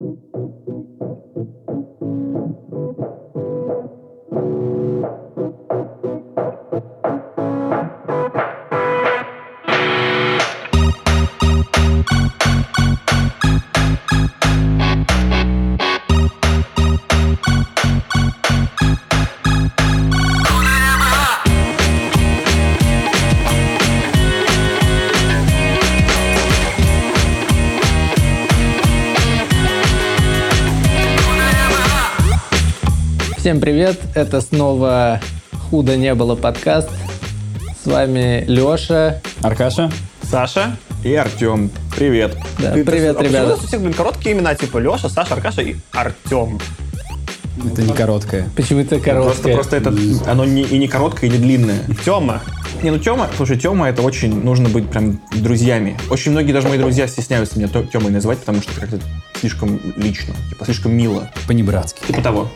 Thank you. Всем привет, это снова «Худо не было» подкаст. С вами Леша. Аркаша. Саша. И Артем. Привет. Да, Ты- привет, а почему ребята. у нас у всех, блин, короткие имена, типа Леша, Саша, Аркаша и Артем. Это не короткое. Почему-то Просто, короткое. просто это, оно не, и не короткое, и не длинное. Тема. Не, ну Тема, слушай, Тема это очень, нужно быть прям друзьями. Очень многие даже мои друзья стесняются меня Темой называть, потому что как-то слишком лично, типа слишком мило. По-небратски. Типа того.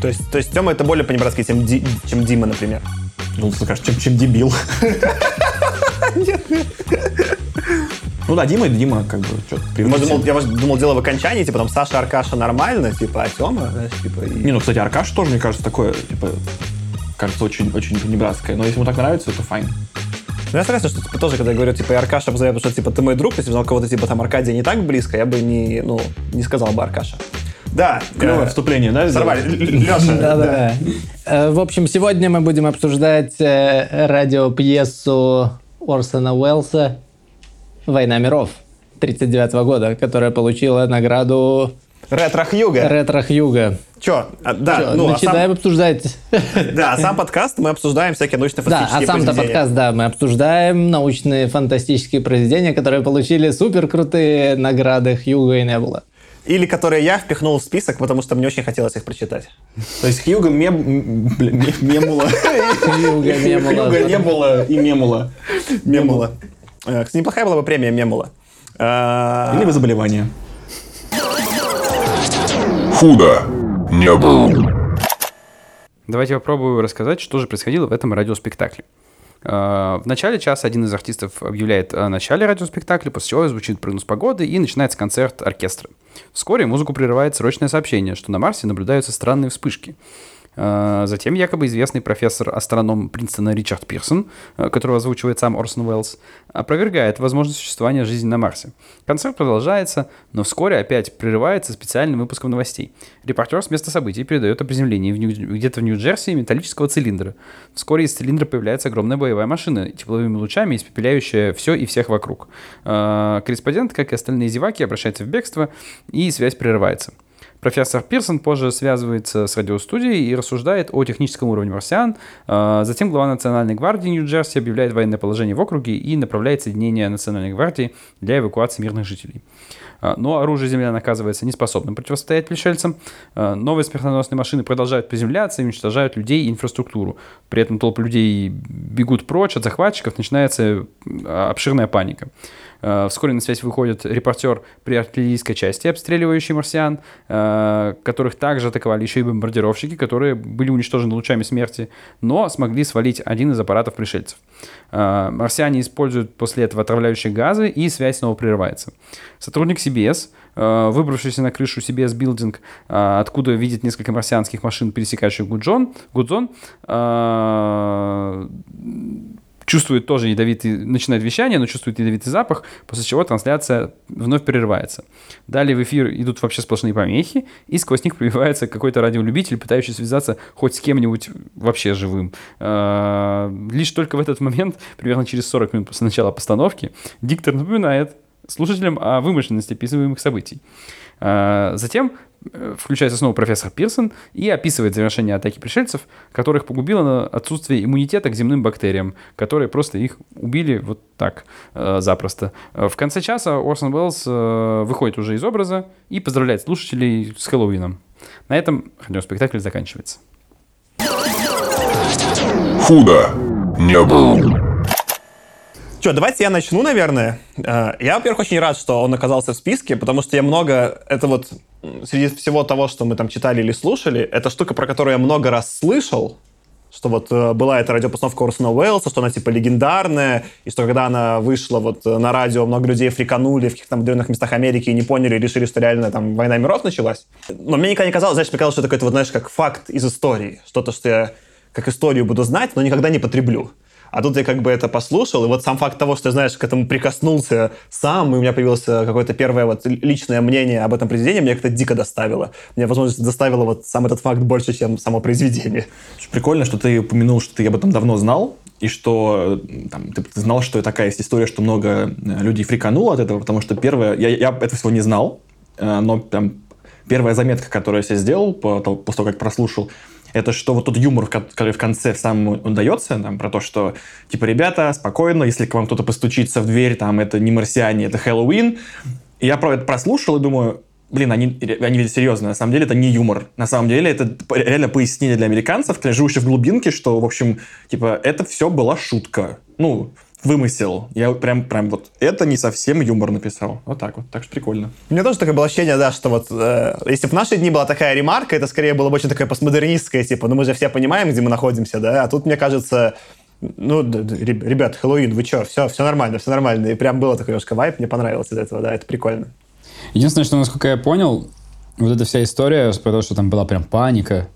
То есть, то есть Тема это более по-небратски, чем, Ди- чем Дима, например. Ну, ты скажешь, чем, чем дебил. Ну да, Дима, Дима, как бы, что-то Я думал, я может, думал, дело в окончании, типа там Саша, Аркаша нормально, типа, а Тема, знаешь, типа... и- Не, ну, кстати, Аркаш тоже, мне кажется, такое, типа, кажется, очень, очень панибратское. Но если ему так нравится, то fine. Ну, я согласен, что типа, тоже, когда я говорю, типа, и Аркаша обзываю, потому что, типа, ты мой друг, если бы знал кого-то, типа, там, Аркадия не так близко, я бы не, ну, не сказал бы Аркаша. Да. Клевое э, вступление, да? Сорвали. Леша. Да-да. Э, В общем, сегодня мы будем обсуждать э, радиопьесу Орсона Уэллса «Война миров» 39 года, которая получила награду Ретро Хьюга. Ретро Хьюга. Чё? А, Да, Чё, ну, а начинаем сам, обсуждать. да, а сам подкаст мы обсуждаем всякие Да, научно-фантастические а сам-то подкаст, да, мы обсуждаем научные фантастические произведения, которые получили супер крутые награды Хьюга и Небула. Или которые я впихнул в список, потому что мне очень хотелось их прочитать. То есть Хьюга мемула. Хьюга, Мемула. Хьюга не было и мемула. Мемула. Э, Кстати, неплохая была бы премия Мемула. Э, Или вы заболевание. Худо не было. Давайте я попробую рассказать, что же происходило в этом радиоспектакле. Э, В начале часа один из артистов объявляет о начале радиоспектакля, после чего звучит прогноз погоды и начинается концерт оркестра. Вскоре музыку прерывает срочное сообщение, что на Марсе наблюдаются странные вспышки. Э, Затем якобы известный профессор-астроном Принстона Ричард Пирсон, э, которого озвучивает сам Орсон Уэллс, опровергает возможность существования жизни на Марсе. Концерт продолжается, но вскоре опять прерывается специальным выпуском новостей. Репортер с места событий передает о приземлении в Нью- где-то в Нью-Джерси металлического цилиндра. Вскоре из цилиндра появляется огромная боевая машина, тепловыми лучами испепеляющая все и всех вокруг. Э, Корреспондент, как и остальные зеваки, обращается в бегство, и связь прерывается. Профессор Пирсон позже связывается с радиостудией и рассуждает о техническом уровне марсиан. А, Затем глава Национальной гвардии Нью-Джерси объявляет военное положение в округе и направляет соединение Национальной гвардии для эвакуации мирных жителей. А, Но оружие землян оказывается неспособным противостоять пришельцам. А, Новые смертоносные машины продолжают приземляться и уничтожают людей и инфраструктуру. При этом толпы людей бегут прочь от захватчиков, начинается обширная паника. Э, Вскоре на связь выходит репортер при артиллерийской части, обстреливающий марсиан, э, которых также атаковали еще и бомбардировщики, которые были уничтожены лучами смерти, но смогли свалить один из аппаратов пришельцев. Э, Марсиане используют после этого отравляющие газы, и связь снова прерывается. Сотрудник CBS, выбравшийся на крышу CBS э, откуда видит несколько марсианских машин, пересекающих Гудзон, Гудзон, чувствует тоже ядовитый, начинает вещание, но чувствует ядовитый запах, после чего трансляция вновь прерывается. Далее в эфир идут вообще сплошные помехи, и сквозь них пробивается какой-то радиолюбитель, пытающийся связаться хоть с кем-нибудь вообще живым. А, Лишь только в этот момент, примерно через 40 минут после начала постановки, диктор напоминает слушателям о вымышленности описываемых событий. А, Затем включается снова профессор Пирсон и описывает завершение атаки пришельцев, которых погубило на отсутствие иммунитета к земным бактериям, которые просто их убили вот так э, запросто. Э, В конце часа Орсон Уэллс э, выходит уже из образа и поздравляет слушателей с Хэллоуином. На этом радиоспектакль заканчивается. Худо не было. Че, давайте я начну, наверное. Э, Я, во-первых, очень рад, что он оказался в списке, потому что я много... Это вот среди всего того, что мы там читали или слушали, это штука, про которую я много раз слышал, что вот э, была эта радиопостановка Орсона Уэллса, что она типа легендарная, и что когда она вышла вот э, на радио, много людей фриканули в каких-то отдаленных местах Америки и не поняли, и решили, что реально там война миров началась. Но мне никогда не казалось, знаешь, мне казалось, что это какой-то вот, знаешь, как факт из истории, что-то, что я как историю буду знать, но никогда не потреблю. А тут я как бы это послушал, и вот сам факт того, что знаешь, к этому прикоснулся сам, и у меня появилось какое-то первое вот личное мнение об этом произведении, мне как-то дико доставило. Мне, возможно, доставило вот сам этот факт больше, чем само произведение. Прикольно, что ты упомянул, что ты об этом давно знал, и что э, там, ты знал, что такая есть история, что много э, людей фрикануло от этого, потому что первое, я, я этого всего не знал, э, но там первая заметка, которую я себе сделал по- после того, как прослушал, это что вот тот юмор, ко- который в конце сам удается, там, про то, что, типа, ребята, спокойно, если к вам кто-то постучится в дверь, там, это не марсиане, это Хэллоуин. И я про это прослушал и думаю, блин, они, они ведь серьезно, на самом деле это не юмор. На самом деле это реально пояснение для американцев, живущих в глубинке, что, в общем, типа, это все была шутка. Ну, вымысел. Я прям, прям вот это не совсем юмор написал. Вот так вот. Так что прикольно. У меня тоже такое было ощущение, да, что вот э, если бы в наши дни была такая ремарка, это скорее было бы очень такое постмодернистское, типа, ну мы же все понимаем, где мы находимся, да, а тут, мне кажется, ну, д- д- реб- ребят, Хэллоуин, вы чё, все, все нормально, все нормально. И прям было такой немножко вайп, мне понравилось из этого, да, это прикольно. Единственное, что, насколько я понял, вот эта вся история, про то, что там была прям паника,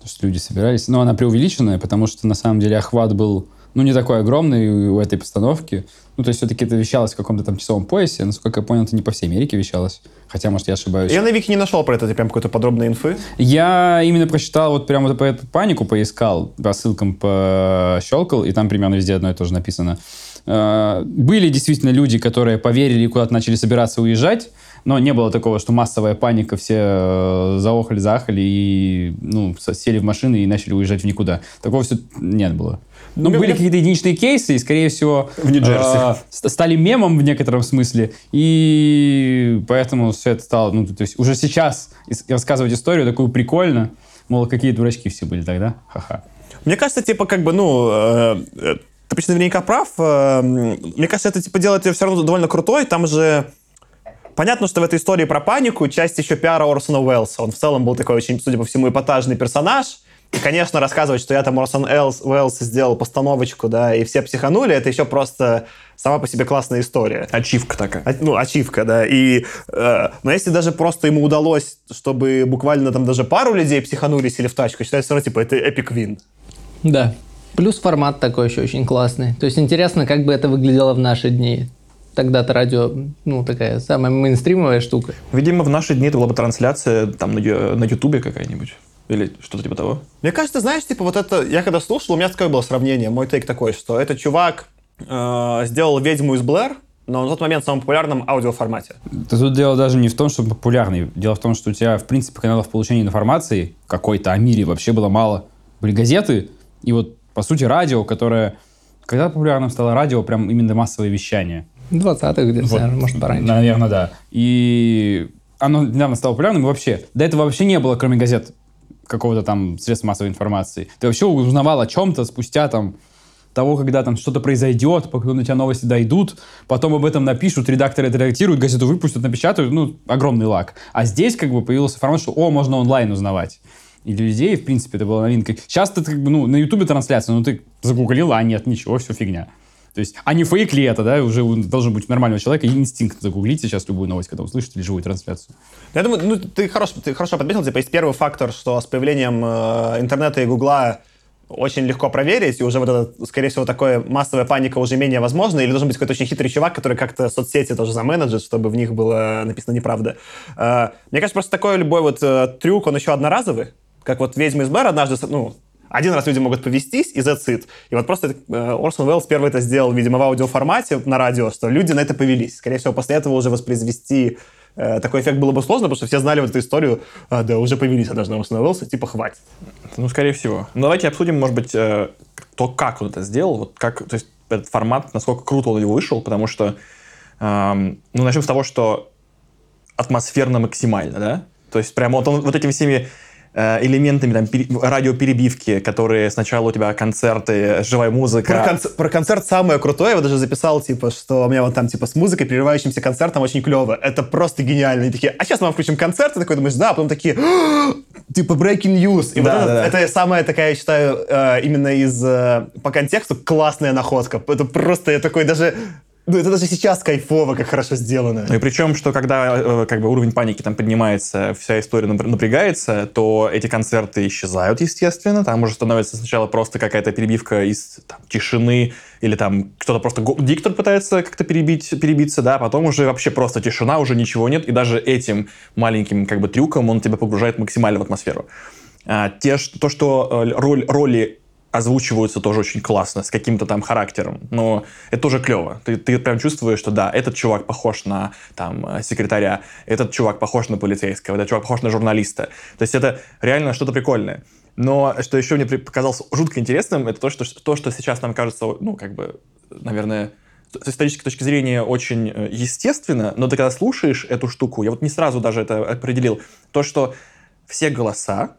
то, что люди собирались, но она преувеличенная, потому что на самом деле охват был, ну, не такой огромный у этой постановки. Ну, то есть все-таки это вещалось в каком-то там часовом поясе. Насколько я понял, это не по всей Америке вещалось. Хотя, может, я ошибаюсь. Я на Вики не нашел про это прям какой-то подробной инфы. Я именно прочитал, вот прямо вот по эту панику поискал, по ссылкам пощелкал, и там примерно везде одно и то же написано. Э, Были действительно люди, которые поверили и куда-то начали собираться уезжать, но не было такого, что массовая паника, все э, заохали, заахали и ну, сели в машины и начали уезжать в никуда. Такого все нет было. Ну, Мне- были какие-то единичные кейсы, и, скорее всего, В Нью-Джерси. э, ст- стали мемом в некотором смысле, и поэтому все это стало, ну, то есть уже сейчас рассказывать историю такую прикольно, мол, какие дурачки все были тогда, ха-ха. Мне кажется, типа, как бы, ну, э, э, ты почти наверняка прав. э, мне кажется, это, типа, делает ее все равно довольно крутой. Там же понятно, что в этой истории про панику часть еще пиара Орсона Уэллса. Он в целом был такой очень, судя по всему, эпатажный персонаж. И, конечно, рассказывать, что я там Орсон Элс- Уэллс сделал постановочку, да, и все психанули, это еще просто сама по себе классная история. Ачивка такая. А- Ну, ачивка, да. И, э, но если даже просто ему удалось, чтобы буквально там даже пару людей психанули, сели в тачку, считается, все равно, типа, это эпик вин. Да. Плюс формат такой еще очень классный. То есть интересно, как бы это выглядело в наши дни. Тогда-то радио, ну, такая самая мейнстримовая штука. Видимо, в наши дни это была бы трансляция там на Ютубе какая-нибудь. Или что-то типа того. Мне кажется, знаешь, типа вот это, я когда слушал, у меня такое было сравнение, мой тейк такой, что этот чувак э, сделал «Ведьму из Блэр», но на тот момент в самом популярном аудиоформате. Да Тут дело даже не в том, что популярный. Дело в том, что у тебя, в принципе, каналов получения информации какой-то о мире вообще было мало. Были газеты, и вот, по сути, радио, которое... Когда популярным стало радио, прям именно массовое вещание. 20-х где-то, Вот. наверное, может, пораньше. Наверное, да. И оно недавно стало популярным, и вообще, до этого вообще не было, кроме газет, какого-то там средства массовой информации. Ты вообще узнавал о чем-то спустя там того, когда там что-то произойдет, пока до тебя новости дойдут, потом об этом напишут, редакторы это редактируют, газету выпустят, напечатают, ну, огромный лак. А здесь как бы появился формат, что, о, можно онлайн узнавать. И для людей, в принципе, это была новинка. Сейчас ты как бы, ну, на Ютубе трансляция, ну, ты загуглил, а нет, ничего, все фигня. То есть, а не фейк ли это, да, уже должен быть у нормального человека инстинкт загуглить сейчас любую новость, когда услышите или живую трансляцию. Я думаю, ну, ты, хорош, ты хорошо подметил, типа, есть первый фактор, что с появлением э, интернета и гугла очень легко проверить, и уже вот это, скорее всего, такое массовая паника уже менее возможна, или должен быть какой-то очень хитрый чувак, который как-то соцсети тоже заменеджит, чтобы в них было написано неправда. Э, мне кажется, просто такой любой вот э, трюк, он еще одноразовый, как вот «Ведьма из Блэр» однажды, ну, один раз люди могут повестись, и it. И вот просто э, Орсон Уэллс первый это сделал, видимо, в аудиоформате на радио, что люди на это повелись. Скорее всего, после этого уже воспроизвести э, такой эффект было бы сложно, потому что все знали вот эту историю, а, да, уже повелись однажды Уэллса, типа, хватит. Ну, скорее всего. Ну, давайте обсудим, может быть, э, то, как он это сделал, вот как, то есть этот формат, насколько круто он его вышел, потому что, эм, ну, начнем с того, что атмосферно максимально, да? То есть прямо вот, он, вот этими всеми элементами там, пере- радиоперебивки, которые сначала у тебя концерты, живая музыка. Про, конц- про концерт самое крутое, я вот даже записал, типа, что у меня вот там, типа, с музыкой, прерывающимся концертом очень клево. Это просто гениально. И такие, а сейчас мы вам включим концерт, и такой думаешь, да, а потом такие, «А, типа breaking news. И вот Да, это, да, да. это самая такая, я считаю, э, именно из э, по контексту классная находка. Это просто я такой даже. Ну, это даже сейчас кайфово, как хорошо сделано. Ну и причем, что когда э, как бы уровень паники там поднимается, вся история напр- напрягается, то эти концерты исчезают, естественно. Там уже становится сначала просто какая-то перебивка из там, тишины, или там кто-то просто диктор пытается как-то перебить, перебиться, да, потом уже вообще просто тишина, уже ничего нет, и даже этим маленьким как бы трюком он тебя погружает максимально в атмосферу. А, те, то, что э, роль, роли озвучиваются тоже очень классно, с каким-то там характером. Но это тоже клево. Ты, ты прям чувствуешь, что да, этот чувак похож на там э, секретаря, этот чувак похож на полицейского, этот чувак похож на журналиста. То есть это реально что-то прикольное. Но что еще мне показалось жутко интересным, это то, что, то, что сейчас нам кажется, ну, как бы, наверное, с исторической точки зрения очень э, естественно, но ты когда слушаешь эту штуку, я вот не сразу даже это определил, то, что все голоса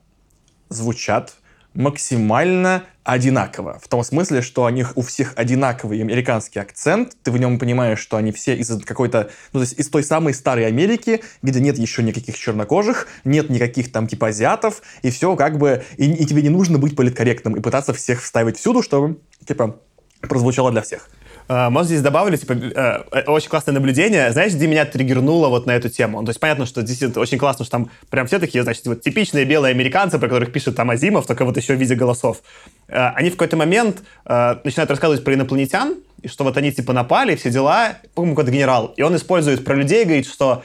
звучат максимально одинаково. В том смысле, что у них у всех одинаковый американский акцент, ты в нем понимаешь, что они все из какой-то, ну, то есть из той самой старой Америки, где нет еще никаких чернокожих, нет никаких там типа азиатов, и все как бы, и, и тебе не нужно быть политкорректным и пытаться всех вставить всюду, чтобы, типа, прозвучало для всех. А, Может, здесь добавлю, типа, э, э, очень классное наблюдение. Знаешь, где меня триггернуло вот на эту тему? Ну, То есть понятно, что здесь это очень классно, что там прям все такие, значит, вот типичные белые американцы, про которых пишет там Азимов, только вот еще в виде голосов. Э, Они в какой-то момент начинают рассказывать про инопланетян, и что вот они типа напали, все дела, по-моему, какой-то генерал. И он использует про людей, говорит, что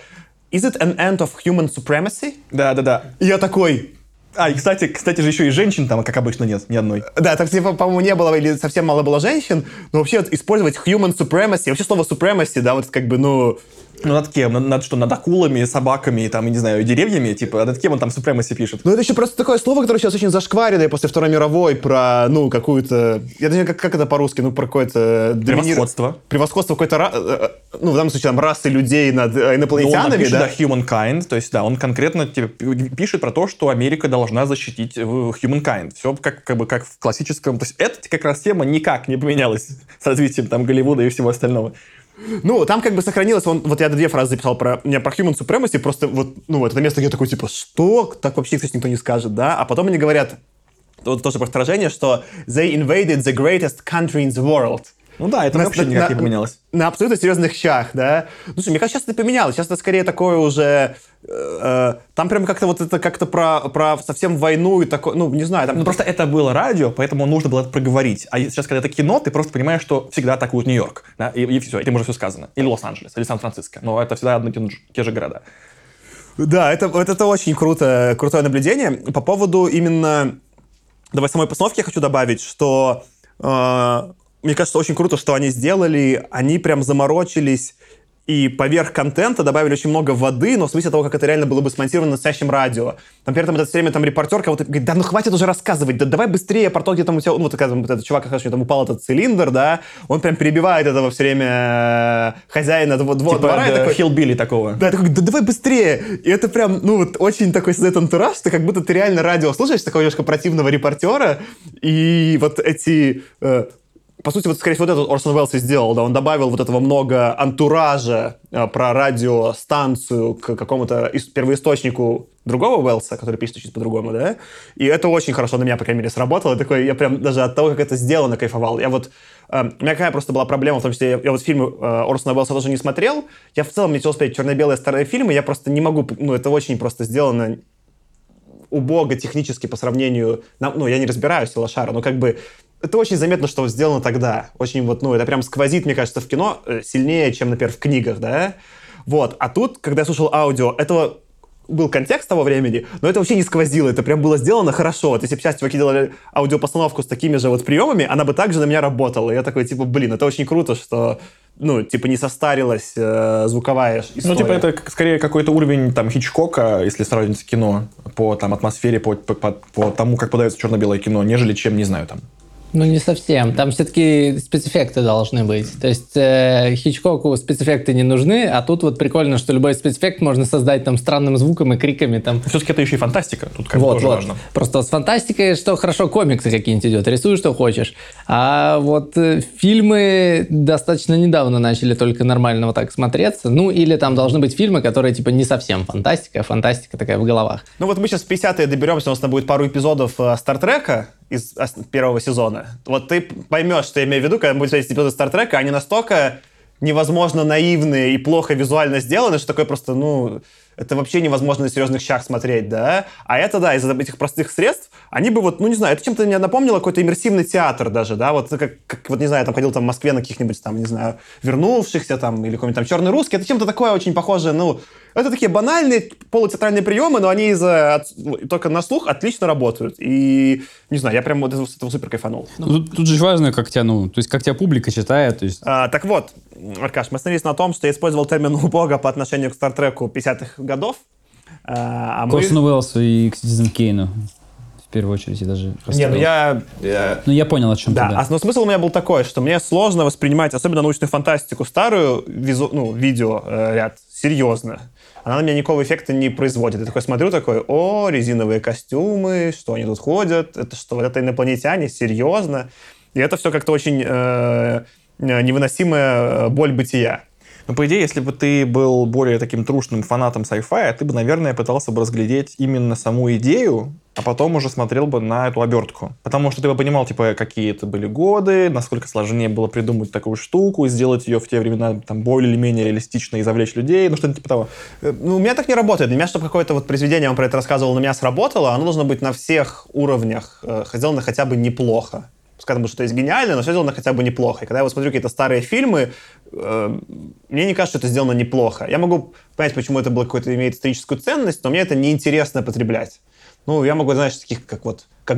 Is it an end of human supremacy? Да-да-да. И я такой, А, и, кстати, кстати же еще и женщин там, как обычно, нет, ни одной. Да, так, типа, по-моему, не было или совсем мало было женщин, но вообще вот использовать human supremacy, вообще слово supremacy, да, вот как бы, ну, над кем? Над, над что? Над акулами, собаками, там, я не знаю, деревьями? Типа, над кем он там супремаси пишет? ну это еще просто такое слово, которое сейчас очень зашкваренное после Второй мировой про, ну, какую-то, я не знаю, как, как это по-русски, ну, про какое-то... Превосходство. Превосходство какой-то, э, э, ну, в данном случае, там, расы людей над э, Ну, он инопланетянами, напишет, да? да, humankind, то есть, да, он конкретно пи- пишет про то, что Америка должна защитить humankind. Все как, как бы как в классическом... То есть, эта как раз тема никак не поменялась с развитием там Голливуда и всего остального. Ну, там как бы сохранилось, он, вот я две фразы записал про, меня про human supremacy, просто вот, ну, это место, где я такой, типа, что? Так вообще, кстати, никто не скажет, да? А потом они говорят, вот тоже про вторжение, что they invaded the greatest country in the world. Ну да, это На- вообще на- никак не на- поменялось. На абсолютно серьезных щах, да. Ну, слушай, мне кажется, сейчас это поменялось. Сейчас это скорее такое уже... э, э, там прям как-то вот это как-то про, про совсем войну и такое... Ну, не знаю, там... Ну, просто это было радио, поэтому нужно было это проговорить. А сейчас, когда это кино, ты просто понимаешь, что всегда атакуют Нью-Йорк. Да? И, и все, этим уже все сказано. Или Лос-Анджелес, или Сан-Франциско. Но это всегда одни те же- города. Да, это, вот это очень круто, крутое наблюдение. По поводу именно... Давай самой постановки я хочу добавить, что э, мне кажется, очень круто, что они сделали. Они прям заморочились и поверх контента добавили очень много воды, но в смысле того, как это реально было бы смонтировано на настоящем радио. Там, при этом это все время там репортер кого-то говорит, да ну хватит уже рассказывать, да давай быстрее про то, где там у тебя, ну вот, такая, вот этот чувак, как там упал этот цилиндр, да, он прям перебивает этого все время э, хозяина дво- дво- Типа двора да, такой, Хиллбилли такого. да, такой, да давай быстрее. И это прям, ну вот, очень такой создает антураж, что как будто ты реально радио слушаешь, такого немножко противного репортера, и вот эти... э, по сути, вот, скорее всего, вот этот Орсон Уэллс и сделал, да, он добавил вот этого много антуража э, про радиостанцию к какому-то ис- первоисточнику другого Уэллса, который пишет чуть по-другому, да, и это очень хорошо на меня, по крайней мере, сработало, Я такой, я прям даже от того, как это сделано, кайфовал. Я вот, э, у меня какая просто была проблема, в том числе, я, я вот фильмы э, Орсона Уэллса тоже не смотрел, я в целом не хотел смотреть черно-белые старые фильмы, я просто не могу, ну, это очень просто сделано убого технически по сравнению... Ну, я не разбираюсь лошара, но как бы это очень заметно, что сделано тогда. Очень вот, ну, это прям сквозит, мне кажется, в кино э, сильнее, чем, например, в книгах, да? Вот. А тут, когда я слушал аудио, этого был контекст того времени, но это вообще не сквозило, это прям было сделано хорошо. Вот если бы сейчас чуваки делали аудиопостановку с такими же вот приемами, она бы также на меня работала. И я такой, типа, блин, это очень круто, что, ну, типа, не состарилась э, звуковая история. Ну, типа, это скорее какой-то уровень там Хичкока, если сравнить кино, по там атмосфере, по, по, по- по тому, как подается черно-белое кино, нежели чем, не знаю, там, Ну, не совсем. Там все-таки спецэффекты должны быть. То есть э, Хичкоку спецэффекты не нужны, а тут вот прикольно, что любой спецэффект можно создать там странным звуком и криками там. Все-таки это еще и фантастика. Тут как Вот, тоже вот. важно. Просто с фантастикой, что хорошо, комиксы какие-нибудь идет, рисуй, что хочешь. А вот э, фильмы достаточно недавно начали только нормально вот так смотреться. Ну, или там должны быть фильмы, которые типа не совсем фантастика, а фантастика такая в головах. Ну вот мы сейчас в 50-е доберемся, у нас там будет пару эпизодов э, Стартрека из первого сезона. Вот ты поймешь, что я имею в виду, когда будет смотреть эпизоды Стартрека, они настолько невозможно наивные и плохо визуально сделаны, что такое просто, ну, это вообще невозможно на серьезных щах смотреть, да? А это, да, из-за этих простых средств, они бы вот, ну, не знаю, это чем-то мне напомнило какой-то иммерсивный театр даже, да? Вот как, как, вот, не знаю, там ходил там в Москве на каких-нибудь там, не знаю, вернувшихся там, или какой-нибудь там черный русский, это чем-то такое очень похожее, ну, это такие банальные полутеатральные приемы, но они из-за ну, только на слух отлично работают. И, не знаю, я прям вот с этого супер кайфанул. Ну, Тут, тут же важно, как тебя, ну, то есть как тебя публика читает, то есть А, так вот, Аркаш, мы остановились на том, что я использовал термин «убого» по отношению к Стартреку 50-х годов. А, а мы- Корсону Уэллсу и к Ситизен Кейну. В первую очередь, я даже Не, ну я... я- Ну, я понял, о чем Да, ты, да. а но смысл у меня был такой, что мне сложно воспринимать, особенно научную фантастику, старую визу, ну, видео э, ряд, серьезно. Она на меня никакого эффекта не производит. Я такой смотрю, такой, о, резиновые костюмы, что они тут ходят, это что, вот это инопланетяне, серьезно. И это все как-то очень э, э, невыносимая э, боль бытия. Ну, по идее, если бы ты был более таким трушным фанатом sci-fi, ты бы, наверное, пытался бы разглядеть именно саму идею, а потом уже смотрел бы на эту обертку. Потому что ты бы понимал, типа, какие это были годы, насколько сложнее было придумать такую штуку, сделать ее в те времена там более или менее реалистично и завлечь людей, ну что-нибудь типа того. Э, Ну, у меня так не работает. Для меня, чтобы какое-то вот произведение, вам про это рассказывал, на меня сработало, оно должно быть на всех уровнях э, сделано хотя бы неплохо. Пускай там что-то есть гениальное, но все сделано хотя бы неплохо. И когда я вот смотрю какие-то старые фильмы, э, мне не кажется, что это сделано неплохо. Я могу понять, почему это было какое-то имеет историческую ценность, но мне это неинтересно потреблять. Ну, я могу, знаешь, таких, как вот, как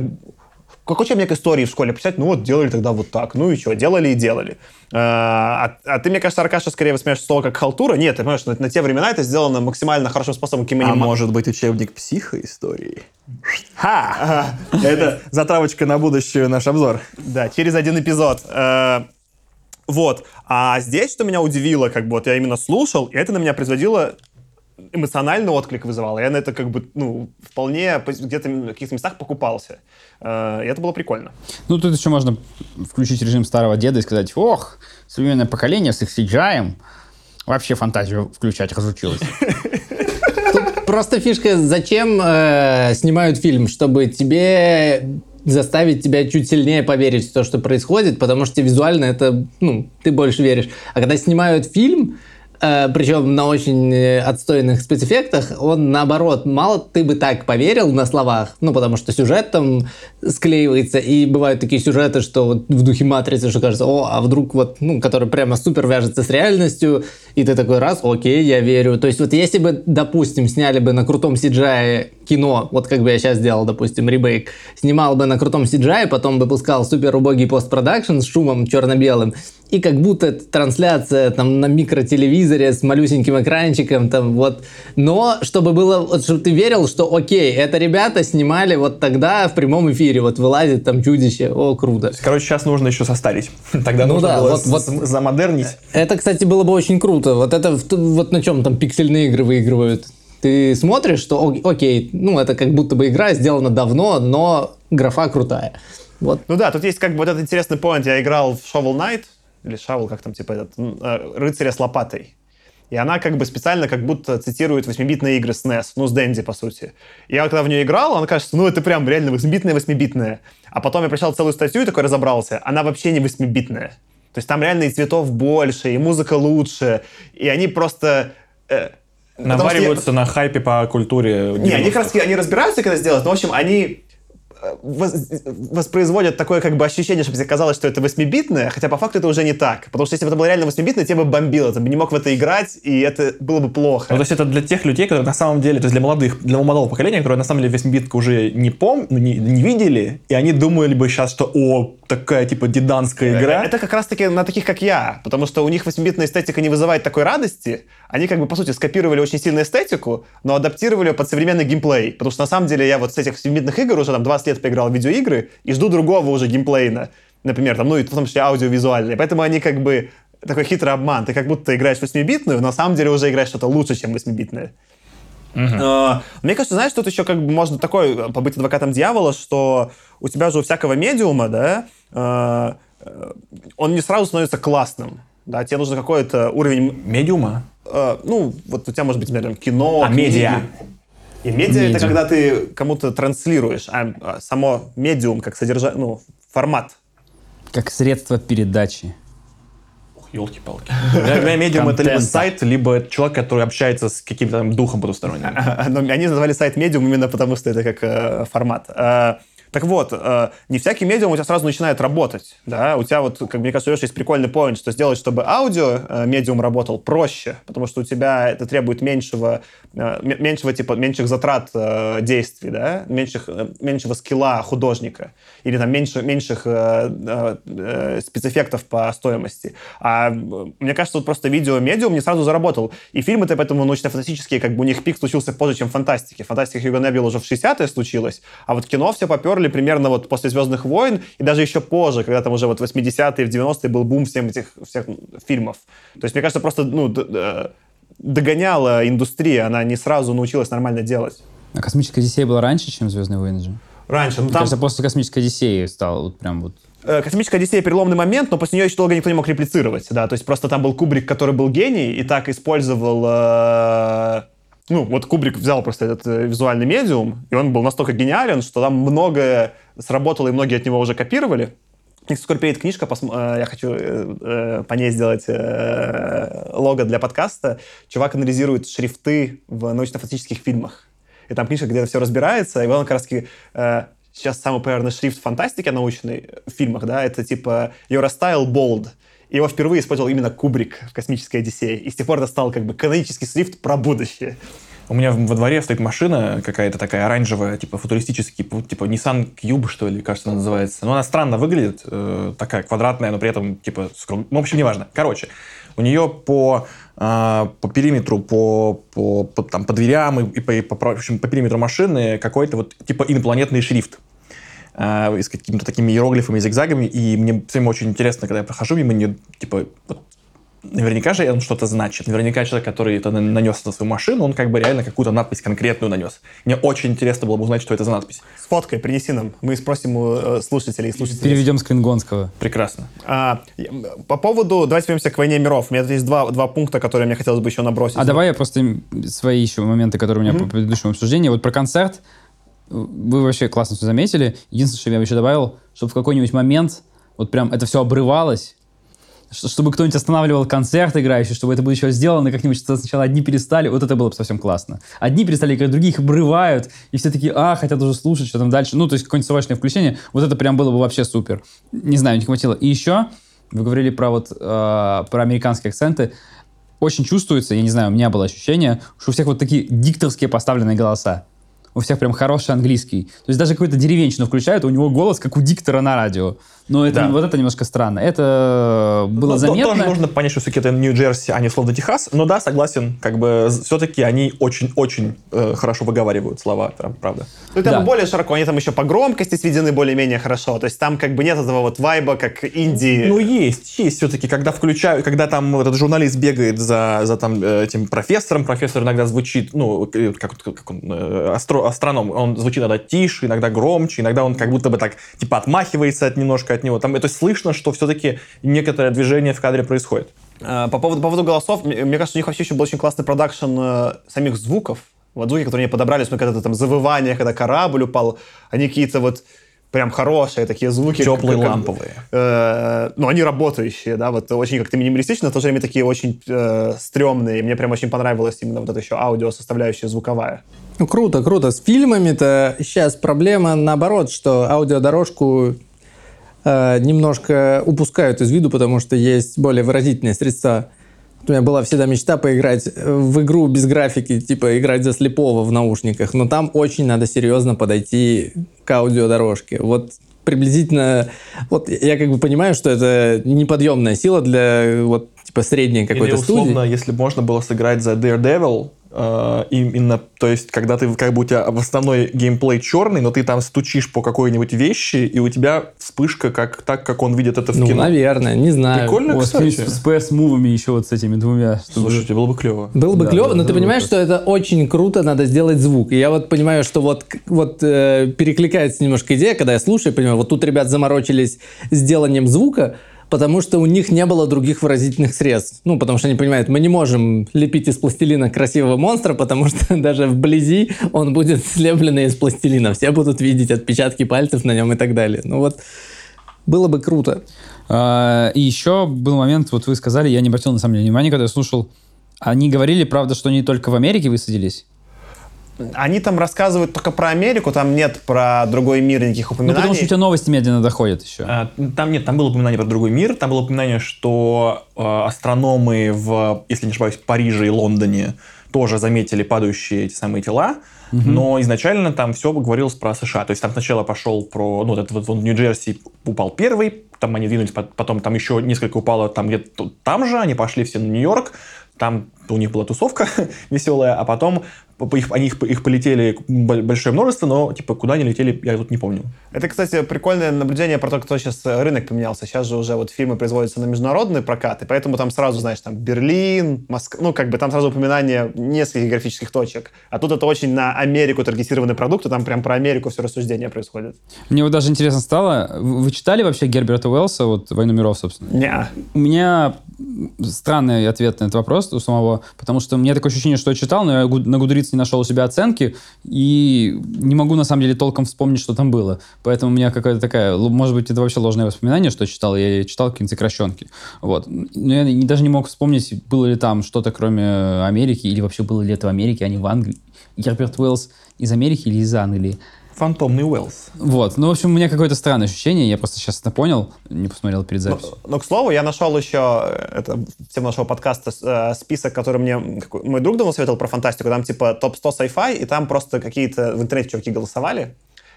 как учебник истории в школе писать, ну вот делали тогда вот так, ну и что, делали и делали. А, а- а ты, мне кажется, Аркаша, скорее воспринимаешь слово как халтура. Нет, ты понимаешь, на, на те времена это сделано максимально хорошим способом. каким А может быть учебник психоистории? Ха! Это затравочка на будущий наш обзор. Да, через один эпизод. Э, Вот. А здесь, что меня удивило, как бы вот я именно слушал, и это на меня производило эмоциональный отклик вызывало. Я на это как бы, ну, вполне где-то в каких-то местах покупался. Э, И это было прикольно. Ну, тут еще можно включить режим старого деда и сказать, ох, современное поколение с их CGI вообще фантазию включать разучилось. Просто фишка, зачем э, снимают фильм, чтобы тебе заставить тебя чуть сильнее поверить в то, что происходит, потому что визуально это, ну, ты больше веришь. А когда снимают фильм, причем на очень э, отстойных спецэффектах, он наоборот, мало ты бы так поверил на словах, ну, потому что сюжет там склеивается, и бывают такие сюжеты, что вот в духе матрицы, что кажется, о, а вдруг вот, ну, который прямо супер вяжется с реальностью, и ты такой раз, окей, я верю. То есть вот если бы, допустим, сняли бы на крутом CGI кино, вот как бы я сейчас сделал, допустим, ремейк, снимал бы на крутом CGI, потом бы пускал супер убогий постпродакшн с шумом черно-белым, и как будто это трансляция там на микротелевизоре с малюсеньким экранчиком, там вот. Но чтобы было, вот, чтобы ты верил, что окей, это ребята снимали вот тогда в прямом эфире, вот вылазит там чудище, о, круто. Короче, сейчас нужно еще состарить. Тогда Ну нужно да, было вот- вот- замодернить. Это, кстати, было бы очень круто. Вот это вот на чем там пиксельные игры выигрывают. Ты смотришь, что ок- окей, ну это как будто бы игра сделана давно, но графа крутая. Вот Ну да, тут есть как бы вот этот интересный point. Я играл в Shovel Knight, или Shovel, как там, типа, этот, э, рыцаря с лопатой. И она как бы специально как будто цитирует 8-битные игры SNES, ну, с Дэнди, по сути. Я когда в нее играл, она кажется, ну, это прям реально 8-битная, 8-битная. А потом я прочитал целую статью и такой разобрался. Она вообще не 8-битная. То есть там реально и цветов больше, и музыка лучше. И они просто... э, что я- Навариваются на хайпе по культуре. не, они 90-х. как раз они разбираются, когда сделать, но, в общем, они воспроизводят такое как бы ощущение, чтобы тебе казалось, что это 8-битное, хотя по факту это уже не так. Потому что если бы это было реально 8-битное, тебе бы бомбило, ты бы не мог в это играть, и это было бы плохо. Ну, то есть это для тех людей, которые на самом деле, то есть для молодых, для молодого поколения, которые на самом деле восьмибитку уже не пом, ну, не, не видели, и они думали бы сейчас, что о, такая типа диданская игра. Это как раз-таки на таких, как я, потому что у них 8-битная эстетика не вызывает такой радости. Они как бы, по сути, скопировали очень сильную эстетику, но адаптировали ее под современный геймплей. Потому что, на самом деле, я вот с этих 7-битных игр уже там 20 лет поиграл в видеоигры и жду другого уже геймплейна. Например, там, ну и в том числе аудиовизуальный. Поэтому они как бы такой хитрый обман. Ты как будто играешь в 8-битную, но на самом деле уже играешь что-то лучше, чем 8-битное. А, Мне кажется, знаешь, тут еще как бы можно такой э, побыть адвокатом дьявола, что у тебя же у всякого медиума, да, э, э, он не сразу становится классным. Да, тебе нужен какой-то уровень Медиума? Э, ну, вот у тебя может быть, например, кино, А, книги. медиа. И медиа это Медиа. когда ты кому-то транслируешь, а, а само медиум как содержание, ну, формат. Как средство передачи. Елки-палки. Для меня медиум это либо сайт, либо это человек, который общается с каким-то там духом потусторонним. Но они назвали сайт медиум именно потому, что это как э, формат. Так вот, э, не всякий медиум у тебя сразу начинает работать. Да? У тебя вот, как мне кажется, есть прикольный поинт, что сделать, чтобы аудио э, медиум работал проще, потому что у тебя это требует меньшего, э, меньшего типа, меньших затрат действий, да? меньших, меньшего скилла художника или там меньше, меньших спецэффектов по стоимости. А мне кажется, вот просто видео-медиум не сразу заработал. И фильмы-то поэтому научно-фантастические, как бы у них пик случился позже, чем фантастики. Фантастика Хьюго Неббил уже в 60-е случилось, а вот кино все поперли примерно вот после «Звездных войн» и даже еще позже, когда там уже вот в 80-е, в 90-е был бум всем этих всех фильмов. То есть, мне кажется, просто ну, э, догоняла индустрия, она не сразу научилась нормально делать. А космическая Одиссея была раньше, чем Звездные войны же? Раньше, ну там кажется, после космической Одиссеи стал вот прям вот. э, Космическая Одиссея переломный момент, но после нее еще долго никто не мог реплицировать, да, то есть просто там был Кубрик, который был гений и так использовал, э, ну, вот Кубрик взял просто этот э, визуальный медиум, и он был настолько гениален, что там многое сработало, и многие от него уже копировали. И скоро перейдет книжка, посм- э, я хочу э, по ней сделать лого для подкаста. Чувак анализирует шрифты в научно-фантастических фильмах. И там книжка, где это все разбирается, и он как раз-таки э, сейчас самый популярный шрифт фантастики научной в фильмах, да, это типа Eurostyle Bold. Его впервые использовал именно Кубрик в «Космической Одиссее». И с тех пор это стал как бы канонический шрифт про будущее. У меня во дворе стоит машина какая-то такая оранжевая, типа футуристический, типа Nissan Cube, что ли, кажется, она называется. Но она странно выглядит, э, такая квадратная, но при этом, типа, с круг- ну, в общем, неважно. Короче, у нее по, э, по периметру, по, по, по, там, по дверям и, и по, по, в общем, по периметру машины какой-то вот, типа, инопланетный шрифт э, с какими-то такими иероглифами, зигзагами, и мне всем очень интересно, когда я прохожу мимо нее, типа, вот, наверняка же он что-то значит. Наверняка человек, который это на- нанес на свою машину, он как бы реально какую-то надпись конкретную нанес. Мне очень интересно было бы узнать, что это за надпись. С фоткой принеси нам. Мы спросим у э, слушателей и слушателей. Переведем с Клингонского. Прекрасно. А, по поводу... Давайте вернемся к «Войне миров». У меня есть два, два пункта, которые мне хотелось бы еще набросить. А давай я просто свои еще моменты, которые у меня по предыдущему обсуждению. Вот про концерт вы вообще классно все заметили. Единственное, что я бы еще добавил, чтобы в какой-нибудь момент вот прям это все обрывалось, чтобы кто-нибудь останавливал концерт играющий, чтобы это было еще сделано как-нибудь, сначала одни перестали, вот это было бы совсем классно. Одни перестали играть, другие их обрывают, и все такие, а, хотят уже слушать, что там дальше. Ну, то есть какое-нибудь срочное включение, вот это прям было бы вообще супер. Не знаю, не хватило. И еще, вы говорили про вот, э, про американские акценты, очень чувствуется, я не знаю, у меня было ощущение, что у всех вот такие дикторские поставленные голоса. У всех прям хороший английский. То есть даже какую-то деревенщину включают, у него голос как у диктора на радио. Но это, Да. вот это немножко странно. Это было Ну, то- заметно. Тоже нужно понять, что все-таки это Нью-Джерси, а не словно Техас. Но да, согласен, как бы все-таки они очень-очень э, хорошо выговаривают слова, прям, правда. Ну, там Да. более широко, они там еще по громкости сведены более-менее хорошо. То есть там как бы нет этого вот вайба, как Индии. Ну, есть, есть все-таки, когда включаю, когда там этот журналист бегает за, за там, э, этим профессором, профессор иногда звучит, ну, э, как, как он, э, астро- астроном, он звучит иногда тише, иногда громче, иногда он как будто бы так, типа, отмахивается от немножко от него. Там это слышно, что все-таки некоторое движение в кадре происходит. Э, По поводу, по поводу голосов, мне кажется, у них вообще еще был очень классный продакшн э, самих звуков. Вот звуки, которые они подобрали, ну, когда там завывание, когда корабль упал, они какие-то вот прям хорошие такие звуки. Теплые, как- ламповые. э, ну, они работающие, да, вот очень как-то минималистично, в то же время такие очень э, стрёмные. И мне прям очень понравилась именно вот эта еще аудио составляющая звуковая. Ну, круто, круто. С фильмами-то сейчас проблема наоборот, что аудиодорожку немножко упускают из виду, потому что есть более выразительные средства. У меня была всегда мечта поиграть в игру без графики, типа играть за слепого в наушниках, но там очень надо серьезно подойти к аудиодорожке. Вот приблизительно, вот я как бы понимаю, что это неподъемная сила для вот типа средней какой-то Или условно, студии. если бы можно было сыграть за Daredevil, Э, именно, то есть, когда ты, как бы у тебя в основной геймплей черный, но ты там стучишь по какой-нибудь вещи, и у тебя вспышка как так, как он видит это в Ну, кино. наверное, не знаю. Прикольно, Вот кстати. с PS-мувами еще вот с этими двумя. чтобы- Слушайте, было бы клево. Было бы Да, клево, да, но да, ты понимаешь, что это очень круто, надо сделать звук. И я вот понимаю, что вот, вот э, перекликается немножко идея, когда я слушаю, понимаю, вот тут ребят заморочились с деланием звука, потому что у них не было других выразительных средств. Ну, потому что они понимают, мы не можем лепить из пластилина красивого монстра, потому что даже вблизи он будет слепленный из пластилина. Все будут видеть отпечатки пальцев на нем и так далее. Ну вот, было бы круто. А, И еще был момент, вот вы сказали, я не обратил на самом деле внимания, когда я слушал, они говорили, правда, что они только в Америке высадились? Они там рассказывают только про Америку, там нет про другой мир никаких Ну, упоминаний. потому что у тебя новости медленно доходят еще. А, Там нет, там было упоминание про другой мир, там было упоминание, что э, астрономы в, если не ошибаюсь, Париже и Лондоне тоже заметили падающие эти самые тела, но изначально там все говорилось про США. То есть там сначала пошел про, ну, вот этот вот в Нью-Джерси упал первый, там они двинулись, пот- потом там еще несколько упало там где-то там же, они пошли все на Нью-Йорк, там у них была тусовка веселая, а потом по- их, они их, их полетели большое множество, но типа куда они летели, я тут не помню. Это, кстати, прикольное наблюдение про то, кто сейчас рынок поменялся. Сейчас же уже вот фильмы производятся на международный прокат, и поэтому там сразу, знаешь, там Берлин, Москва, ну, как бы там сразу упоминание нескольких географических точек. А тут это очень на Америку таргетированный продукт, и там прям про Америку все рассуждение происходит. Мне вот даже интересно стало, вы читали вообще Герберта Уэллса, вот «Войну миров», собственно? Не. У меня странный ответ на этот вопрос у самого, потому что у меня такое ощущение, что я читал, но я на Goodreads не нашел у себя оценки, и не могу, на самом деле, толком вспомнить, что там было. Поэтому у меня какая-то такая, может быть, это вообще ложное воспоминание, что я читал, я читал какие-то сокращенки. Вот. Но я даже не мог вспомнить, было ли там что-то, кроме Америки, или вообще было ли это в Америке, а не в Англии. Герберт Уэллс из Америки или из Англии? Фантомный Уэллс. Вот. Ну, в общем, у меня какое-то странное ощущение, я просто сейчас это понял, не посмотрел перед Но, записью. но, к слову, я нашел еще, э, это в тему нашего подкаста, э, список, который мне какой- мой друг давно советовал про фантастику. Там типа топ-100 sci-fi, и там просто какие-то в интернете чуваки голосовали.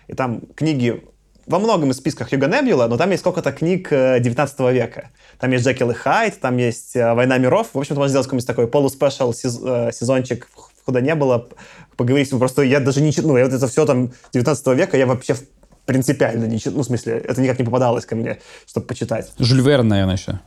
И там книги во многом из списках Юга Небюла, но там есть сколько-то книг э, 19 века. Там есть Джекил и Хайд, там есть э, Война миров. В общем-то, можно сделать какой-нибудь такой полуспешл сезон- э, сезончик, куда не было, поговорить. Просто я даже не читаю, ну, я вот это все там 19 века, я вообще принципиально не читаю. Ну, в смысле, это никак не попадалось ко мне, чтобы почитать. Жюль Верн, наверное, еще.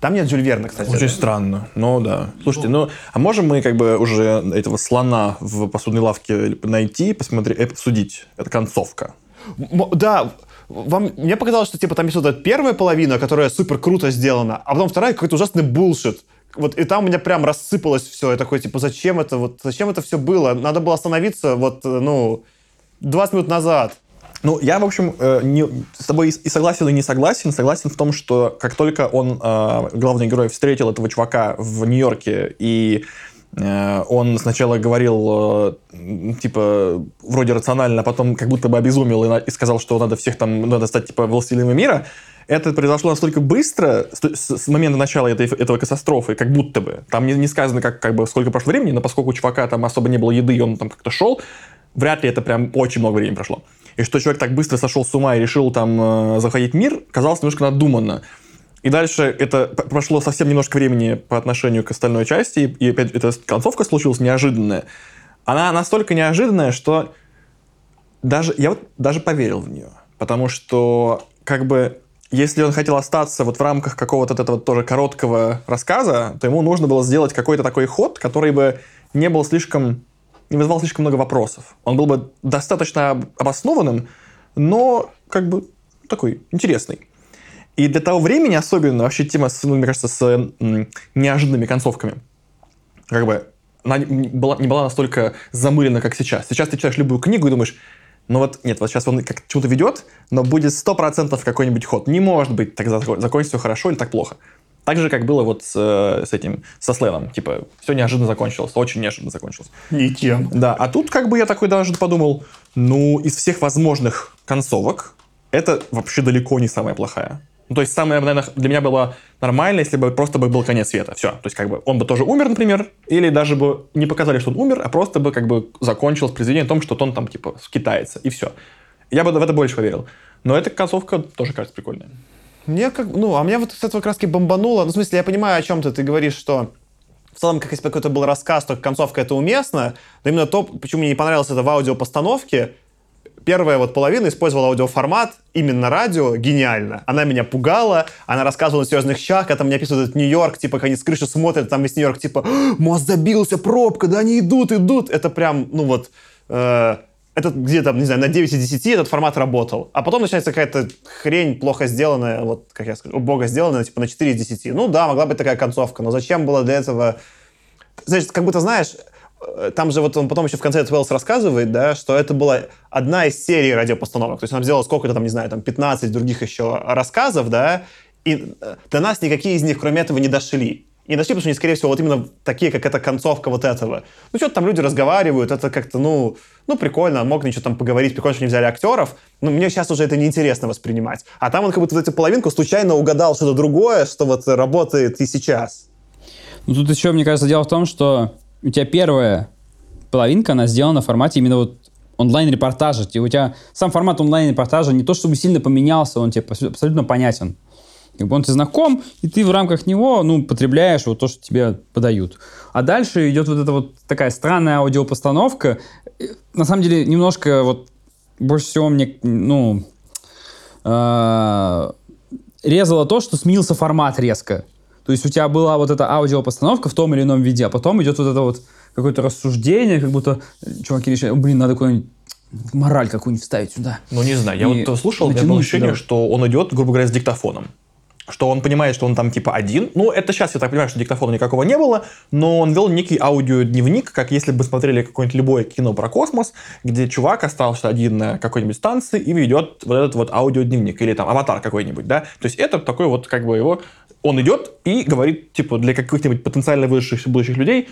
Там нет Жюль Верна, кстати. Очень странно. Ну да. Слушайте, ну а можем мы как бы уже этого слона в посудной лавке найти, посмотреть, э, обсудить? Это концовка. М- Да, вам, мне показалось, что типа там есть вот эта первая половина, которая супер круто сделана, а потом вторая какой-то ужасный булшит. Вот, и там у меня прям рассыпалось все. Я такой, типа, зачем это? Вот, зачем это все было? Надо было остановиться, вот, э, ну, 20 минут назад. Ну, я, в общем, э, не- с тобой и согласен, и не согласен. Согласен в том, что как только он, э, главный герой, встретил этого чувака в Нью-Йорке, и он сначала говорил, типа, вроде рационально, а потом как будто бы обезумел и, сказал, что надо всех там, надо стать, типа, властелинами мира, это произошло настолько быстро, с, с- момента начала этой, этого катастрофы, как будто бы. Там не, не сказано, как, как бы, сколько прошло времени, но поскольку у чувака там особо не было еды, и он там как-то шел, вряд ли это прям очень много времени прошло. И что человек так быстро сошел с ума и решил там э, заходить в мир, казалось немножко надуманно. И дальше это прошло совсем немножко времени по отношению к остальной части, и, и опять эта концовка случилась неожиданная. Она настолько неожиданная, что даже я вот даже поверил в нее. Потому что как бы если он хотел остаться вот в рамках какого-то этого тоже короткого рассказа, то ему нужно было сделать какой-то такой ход, который бы не был слишком не вызывал слишком много вопросов. Он был бы достаточно об- обоснованным, но как бы такой интересный. И для того времени особенно вообще тема, ну, мне кажется, с неожиданными концовками, как бы она не была, не была настолько замылена, как сейчас. Сейчас ты читаешь любую книгу и думаешь, ну вот, нет, вот сейчас он как к чему-то ведет, но будет 100% какой-нибудь ход. Не может быть так зако- закончится все хорошо или так плохо. Так же, как было вот с, э, с этим, со Сленом. Типа, все неожиданно закончилось, очень неожиданно закончилось. Ничем. Да, а тут как бы я такой даже подумал, ну, из всех возможных концовок, это вообще далеко не самая плохая. Ну, то есть самое, наверное, для меня было нормально, если бы просто бы был конец света. Все. То есть как бы он бы тоже умер, например, или даже бы не показали, что он умер, а просто бы как бы закончилось произведение о том, что он там типа скитается, и все. Я бы в это больше поверил. Но эта концовка тоже кажется прикольная. Мне как, ну, а меня вот с этого краски бомбануло. Ну, в смысле, я понимаю, о чем ты. Ты говоришь, что в целом, как если бы какой-то был рассказ, только концовка это уместно, но именно то, почему мне не понравилось это в аудиопостановке, первая вот половина использовала аудиоформат, именно радио, гениально. Она меня пугала, она рассказывала о серьезных щах, когда мне описывают этот Нью-Йорк, типа, как они с крыши смотрят, там весь Нью-Йорк, типа, «А, мост забился, пробка, да они идут, идут. Это прям, ну вот, э, это где-то, не знаю, на 9 из 10 этот формат работал. А потом начинается какая-то хрень плохо сделанная, вот, как я скажу, убого сделанная, типа на 4 из 10. Ну да, могла быть такая концовка, но зачем было для этого... Значит, как будто, знаешь, там же вот он потом еще в конце Уэллс рассказывает, да, что это была одна из серий радиопостановок. То есть он сделал сколько-то там, не знаю, там 15 других еще рассказов, да, и э, до нас никакие из них, кроме этого, не дошли. Не дошли, потому что они, скорее всего, вот именно такие, как эта концовка вот этого. Ну, что-то там люди разговаривают, это как-то, ну, ну, прикольно, мог ничего там поговорить, прикольно, что они взяли актеров, но мне сейчас уже это неинтересно воспринимать. А там он как будто вот эту половинку случайно угадал что-то другое, что вот работает и сейчас. Ну, тут еще, мне кажется, дело в том, что у тебя первая половинка, она сделана в формате именно вот онлайн-репортажа. У тебя сам формат онлайн-репортажа не то чтобы сильно поменялся, он тебе абсолютно понятен. Как бы он тебе знаком, и ты в рамках него, ну, потребляешь вот то, что тебе подают. А дальше идет вот эта вот такая странная аудиопостановка. На самом деле, немножко вот больше всего мне, ну, э, резало то, что сменился формат резко. То есть у тебя была вот эта аудиопостановка в том или ином виде, а потом идет вот это вот какое-то рассуждение, как будто чуваки решили, блин, надо куда-нибудь мораль какую-нибудь вставить сюда. Ну, не знаю, я И вот слушал, у меня было ощущение, сюда. что он идет, грубо говоря, с диктофоном. Что он понимает, что он там типа один. Ну, это сейчас я так понимаю, что диктофона никакого не было, но он вел некий аудиодневник, как если бы смотрели какое-нибудь любое кино про космос, где чувак остался один на какой-нибудь станции и ведет вот этот вот аудиодневник, или там аватар какой-нибудь, да. То есть это такой вот как бы его... Он идет и говорит, типа, для каких-нибудь потенциально выживших будущих людей,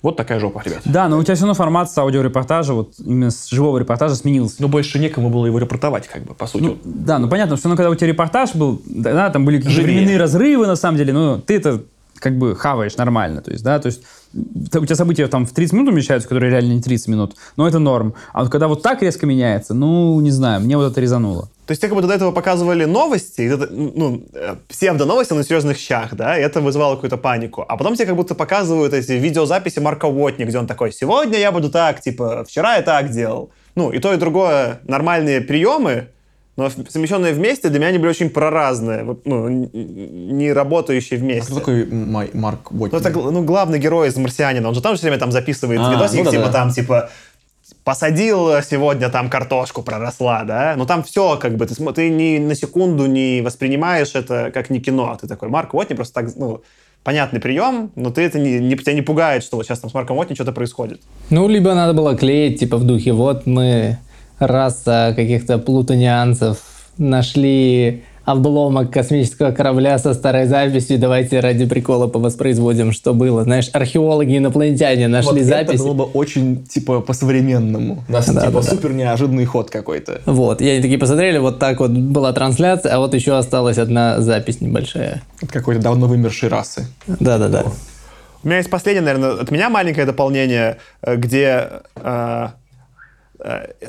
вот такая жопа, ребят. Да, но у тебя все равно формат с аудиорепортажа, вот именно с живого репортажа сменился. Но больше некому было его репортовать, как бы, по сути. Ну, да, ну понятно, что ну, когда у тебя репортаж был, да, там были какие-то Живее. временные разрывы, на самом деле, но ты это как бы хаваешь нормально, то есть, да, то есть у тебя события там в 30 минут умещаются, которые реально не 30 минут, но это норм. А вот когда вот так резко меняется, ну, не знаю, мне вот это резануло. То есть, как будто до этого показывали новости, ну, э, псевдоновости на серьезных щах, да, и это вызывало какую-то панику. А потом тебе как будто показывают эти видеозаписи Марка Уотни, где он такой, сегодня я буду так, типа, вчера я так делал. Ну, и то, и другое нормальные приемы, но совмещенные вместе для меня они были очень проразные, вот, ну, не работающие А вместе. кто такой Май- Марк Уотни? Ну, это ну, главный герой из «Марсианина», он же там же все время там записывает А, видосики, ну да, типа да. там, типа, посадил сегодня там картошку, проросла, да? Ну, там все, как бы, ты, ты ни на секунду не воспринимаешь это как не кино. Ты такой, Марк Уотни просто так, ну, понятный прием, но ты это не, не- тебя не пугает, что вот сейчас там с Марком Уотни что-то происходит. Ну, либо надо было клеить, типа, в духе, вот мы раса каких-то плутонианцев нашли обломок космического корабля со старой записью, давайте ради прикола повоспроизводим, что было. Знаешь, археологи инопланетяне нашли Вот запись. это было бы очень, типа, по-современному. У нас, Да, типа, да, да. супер неожиданный ход какой-то. Вот, и они такие посмотрели, вот так вот была трансляция, а вот еще осталась одна запись небольшая. От какой-то давно вымершей расы. Да-да-да. У меня есть последнее, наверное, от меня маленькое дополнение, э, где... э,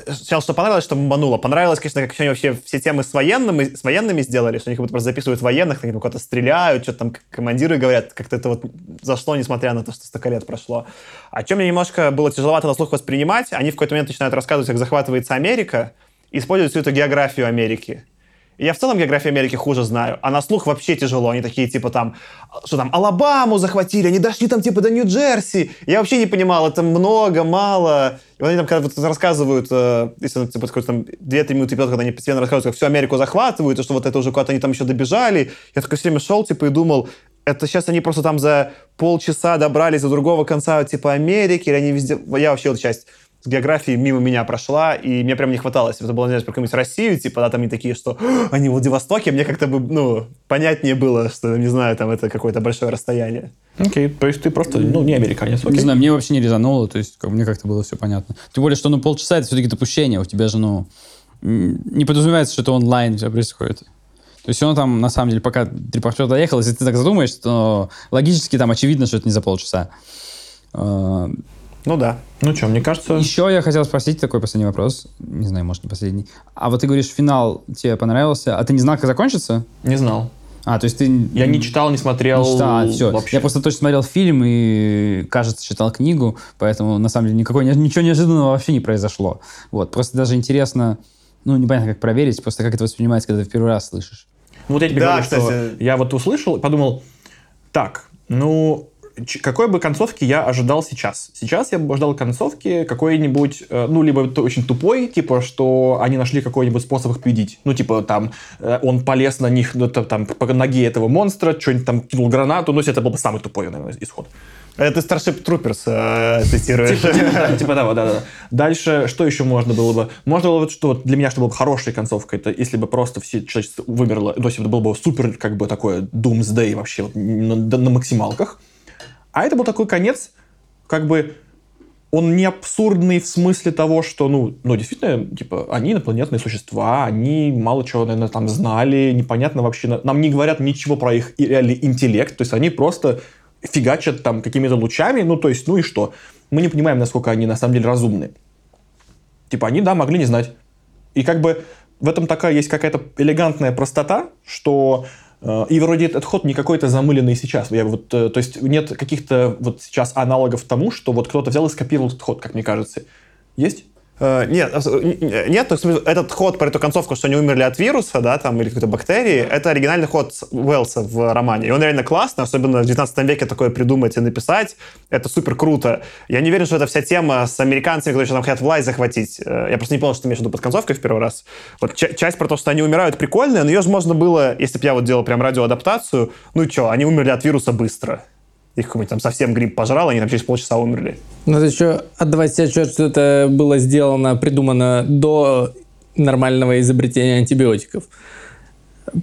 Сначала, что понравилось, что бомбануло. Понравилось, конечно, как они вообще все темы с, военными, с военными сделали, что они как будто просто записывают военных, они куда-то стреляют, что-то там командиры говорят. Как-то это вот зашло, несмотря на то, что столько лет прошло. А чем мне немножко было тяжеловато на слух воспринимать, они в какой-то момент начинают рассказывать, как захватывается Америка, используют всю эту географию Америки. Я в целом географию Америки хуже знаю, а на слух вообще тяжело. Они такие, типа, там, что там, Алабаму захватили, они дошли там, типа, до Нью-Джерси. Я вообще не понимал, это много, мало. И вот они там, когда вот рассказывают, э, если, типа, какой-то там 2-3 минуты вперед, когда они постепенно рассказывают, как всю Америку захватывают, и что вот это уже куда-то они там еще добежали. Я такой все время шел, типа, и думал, это сейчас они просто там за полчаса добрались до другого конца, типа, Америки, или они везде... Я вообще вот часть с географией мимо меня прошла, и мне прям не хватало, если бы это было, не знаю, про какую-нибудь Россию, типа, да, там они такие, что «А, они в Владивостоке, мне как-то бы, ну, понятнее было, что, не знаю, там это какое-то большое расстояние. Окей, то есть ты просто, ну, не американец, окей. Не знаю, мне вообще не резануло, то есть как, мне как-то было все понятно. Тем более, что ну полчаса это все-таки допущение, у тебя же, ну, не подразумевается, что это онлайн все происходит. То есть он там, на самом деле, пока репортер доехал, если ты так задумаешься, то логически там очевидно, что это не за полчаса. А, Ну да. Ну что, мне кажется... Еще я хотел спросить такой последний вопрос. Не знаю, может, не последний. А вот ты говоришь, финал тебе понравился, а ты не знал, как закончится? Не знал. А, то есть ты... Я не читал, не смотрел Не читал, все. вообще. Я просто точно смотрел фильм и, кажется, читал книгу, поэтому, на самом деле, никакой, ничего неожиданного вообще не произошло. Вот, просто даже интересно, ну, непонятно, как проверить, просто как это воспринимается, когда ты в первый раз слышишь. Ну, вот я тебе Да, говорю, что кстати. я вот услышал и подумал, так, ну, какой бы концовки я ожидал сейчас? Сейчас я бы ожидал концовки какой-нибудь, э, ну, либо очень тупой, типа, что они нашли какой-нибудь способ их победить. Ну, типа, там, э, он полез на них, ну, это, там, по ноге этого монстра, что-нибудь там кинул гранату, ну, это был бы самый тупой, наверное, исход. Это ты Starship Troopers э, цитируешь. Да, Типа того, да, да. да. Дальше, что еще можно было бы? Можно было бы, что для меня, что была бы хорошая концовка, это если бы просто все человечество вымерло, то есть это было бы супер, как бы такое Doomsday вообще вот, на, на максималках. А это был такой конец, как бы он не абсурдный в смысле того, что, ну, ну, действительно, типа, они инопланетные существа, они мало чего, наверное, там знали, непонятно вообще, на- нам не говорят ничего про их реальный интеллект, то есть они просто фигачат там какими-то лучами, ну, то есть, ну и что? Мы не понимаем, насколько они на самом деле разумны. Типа, они, да, могли не знать. И как бы в этом такая есть какая-то элегантная простота, что и вроде этот ход не какой-то замыленный сейчас. Я вот, э, то есть нет каких-то вот сейчас аналогов тому, что вот кто-то взял и скопировал этот ход, как мне кажется. Есть? Э, Нет, нет, этот ход про эту концовку, что они умерли от вируса, да, там, или какой-то бактерии, это оригинальный ход Уэллса в романе. И он реально классный, особенно в 19 веке такое придумать и написать. Это супер круто. Я не уверен, что это вся тема с американцами, которые там хотят власть захватить. Э, Я просто не понял, что ты имеешь в виду под концовкой в первый раз. Вот ча- часть про то, что они умирают, прикольная, но ее же можно было, если бы я вот делал прям радиоадаптацию, ну что, они умерли от вируса быстро. Их какой-нибудь там совсем грипп пожрал, они там через полчаса умерли. Надо еще отдавать себе отчет, что это было сделано, придумано до нормального изобретения антибиотиков.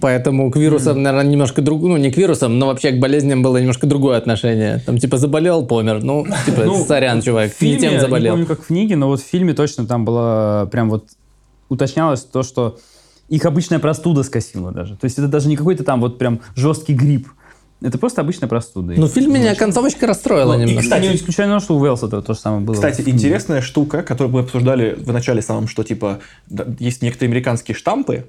Поэтому к вирусам, наверное, немножко другое, ну не к вирусам, но вообще к болезням было немножко другое отношение. Там типа заболел, помер. Ну, типа, Ну, сорян, чувак, В фильме, не тем заболел. Не помню, как в книге, но вот в фильме точно там было прям вот уточнялось то, что их обычная простуда скосила даже. То есть это даже не какой-то там вот прям жесткий грипп. Это просто обычная простуда. Ну, фильм меня концовочка расстроила Ну, и, немножко. кстати, не исключено, что у Уэлса то, то же самое было. Кстати, интересная штука, которую мы обсуждали в начале самом, что типа да, есть некоторые американские штампы,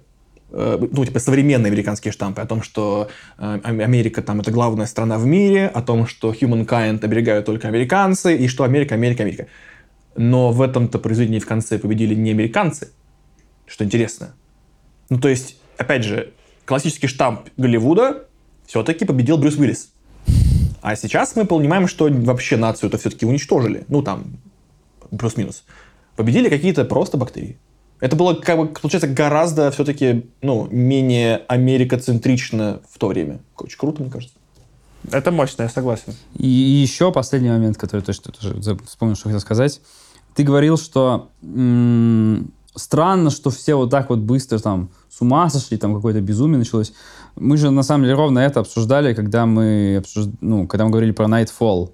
э, ну, типа современные американские штампы о том, что э, Ам- Америка там это главная страна в мире, о том, что humankind оберегают только американцы, и что Америка, Америка, Америка. Но в этом-то произведении в конце победили не американцы, что интересно. Ну, то есть, опять же, классический штамп Голливуда все-таки победил Брюс Уиллис. А сейчас мы понимаем, что вообще нацию-то все-таки уничтожили. Ну, там, плюс-минус. Победили какие-то просто бактерии. Это было, как бы, получается, гораздо все-таки, ну, менее америкоцентрично в то время. Очень круто, мне кажется. Это мощно, я согласен. И, и еще последний момент, который точно тоже вспомнил, что хотел сказать. Ты говорил, что м, странно, что все вот так вот быстро там с ума сошли, там какое-то безумие началось. Мы же на самом деле ровно это обсуждали, когда мы, обсуж- ну, когда мы говорили про Nightfall.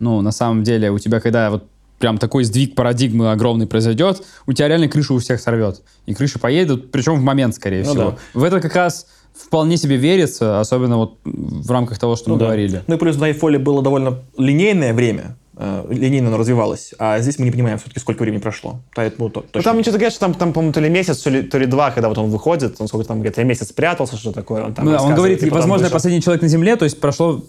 Ну, на самом деле, у тебя когда вот прям такой сдвиг парадигмы огромный произойдет, у тебя реально крышу у всех сорвет. И крыши поедут, причем в момент, скорее Ну всего. В это как раз вполне себе верится, особенно вот в рамках того, что мы да. говорили. Ну и плюс в Nightfall было довольно линейное время, линейно оно развивалось, а здесь мы не понимаем все-таки, сколько времени прошло. Поэтому то, Ну, точно. там что-то говорят, что там, там, по-моему, то ли месяц, то ли, то ли два, когда вот он выходит, он сколько там, где-то месяц прятался, что такое. Он, там Ну он говорит, возможно, вышел. последний человек на Земле, то есть прошло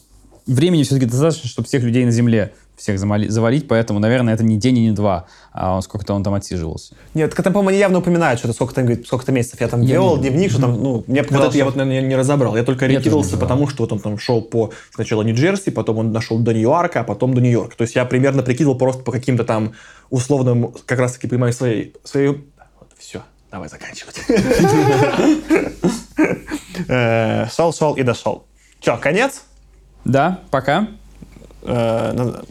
времени все-таки достаточно, чтобы всех людей на Земле всех замали- завалить, поэтому, наверное, это не день и не два, а он сколько-то он там отсиживался. Нет, там, по-моему, они явно упоминают, что это сколько-то, говорит, сколько-то месяцев. Я там Я вел не- дневник, что там, ну, мне Вот показалось, это я вот, наверное, не разобрал. Я только ориентировался, потому что вот он там шел по сначала Нью-Джерси, потом он дошел до Нью-Йорка, а потом до Нью-Йорка. То есть я примерно прикидывал просто по каким-то там условным, как раз-таки понимаю, своей... своей... Вот, все, давай заканчивать. Э, шел, шел и дошел. Че, конец? Да, пока. Э,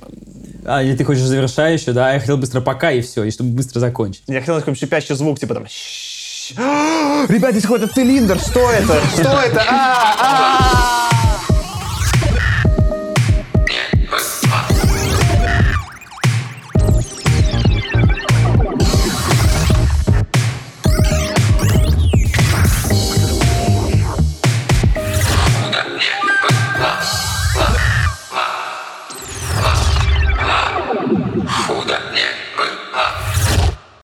А, или ты хочешь завершающую, да? Я хотел быстро пока и все, и чтобы быстро закончить. Я хотел какой-нибудь шипящий звук, типа там... «Щ-щ». Ребят, здесь какой-то цилиндр, что это? Что это? А, а!